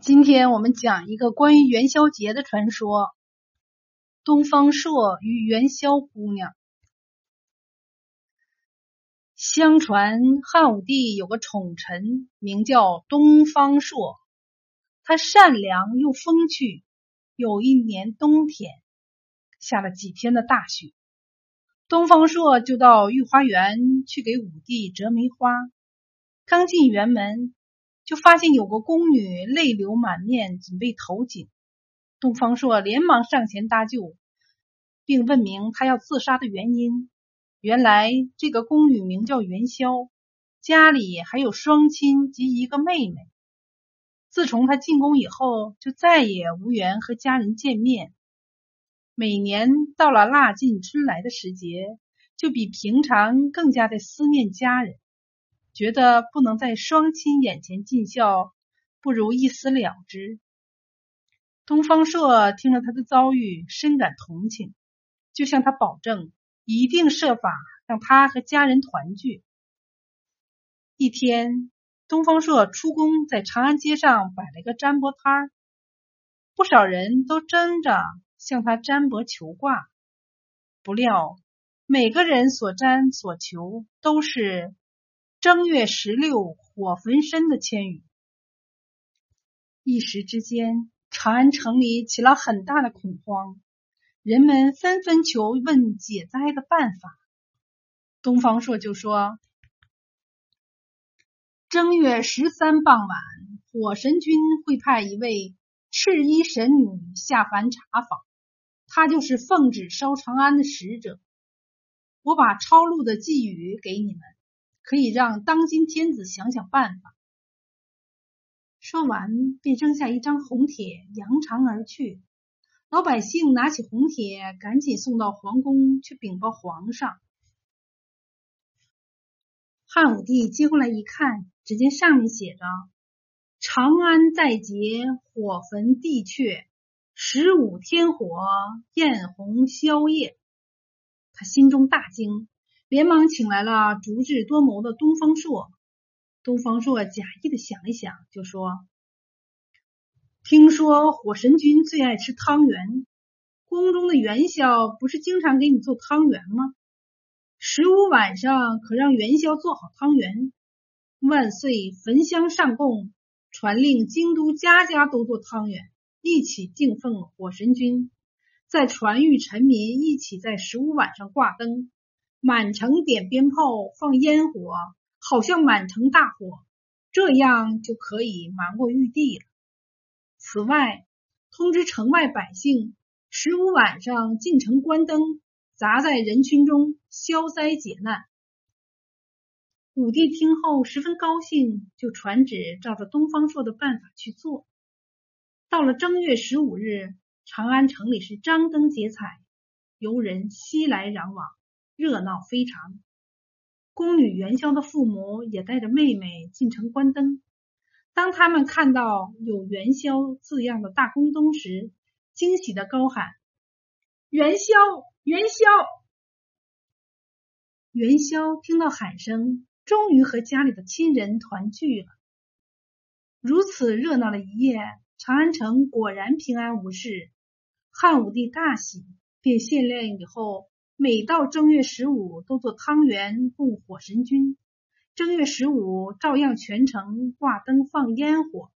今天我们讲一个关于元宵节的传说——东方朔与元宵姑娘。相传汉武帝有个宠臣，名叫东方朔，他善良又风趣。有一年冬天，下了几天的大雪，东方朔就到御花园去给武帝折梅花。刚进园门。就发现有个宫女泪流满面，准备投井。东方朔连忙上前搭救，并问明他要自杀的原因。原来这个宫女名叫元宵，家里还有双亲及一个妹妹。自从她进宫以后，就再也无缘和家人见面。每年到了腊尽春来的时节，就比平常更加的思念家人。觉得不能在双亲眼前尽孝，不如一死了之。东方朔听了他的遭遇，深感同情，就向他保证，一定设法让他和家人团聚。一天，东方朔出宫，在长安街上摆了个占卜摊儿，不少人都争着向他占卜求卦。不料，每个人所占所求都是。正月十六火焚身的千羽，一时之间，长安城里起了很大的恐慌，人们纷纷求问解灾的办法。东方朔就说：“正月十三傍晚，火神君会派一位赤衣神女下凡查访，她就是奉旨烧长安的使者。我把抄录的寄语给你们。”可以让当今天子想想办法。说完，便扔下一张红帖，扬长而去。老百姓拿起红帖，赶紧送到皇宫去禀报皇上。汉武帝接过来一看，只见上面写着：“长安在劫，火焚地阙，十五天火，焰红宵夜。”他心中大惊。连忙请来了足智多谋的东方朔。东方朔假意的想一想，就说：“听说火神君最爱吃汤圆，宫中的元宵不是经常给你做汤圆吗？十五晚上可让元宵做好汤圆，万岁焚香上供，传令京都家家都做汤圆，一起敬奉火神君，再传谕臣民一起在十五晚上挂灯。”满城点鞭炮，放烟火，好像满城大火，这样就可以瞒过玉帝了。此外，通知城外百姓，十五晚上进城关灯，砸在人群中消灾解难。武帝听后十分高兴，就传旨照着东方朔的办法去做。到了正月十五日，长安城里是张灯结彩，游人熙来攘往。热闹非常，宫女元宵的父母也带着妹妹进城观灯。当他们看到有“元宵”字样的大宫灯时，惊喜的高喊：“元宵，元宵！”元宵听到喊声，终于和家里的亲人团聚了。如此热闹的一夜，长安城果然平安无事。汉武帝大喜，便限令以后。每到正月十五，都做汤圆供火神君。正月十五，照样全城挂灯放烟火。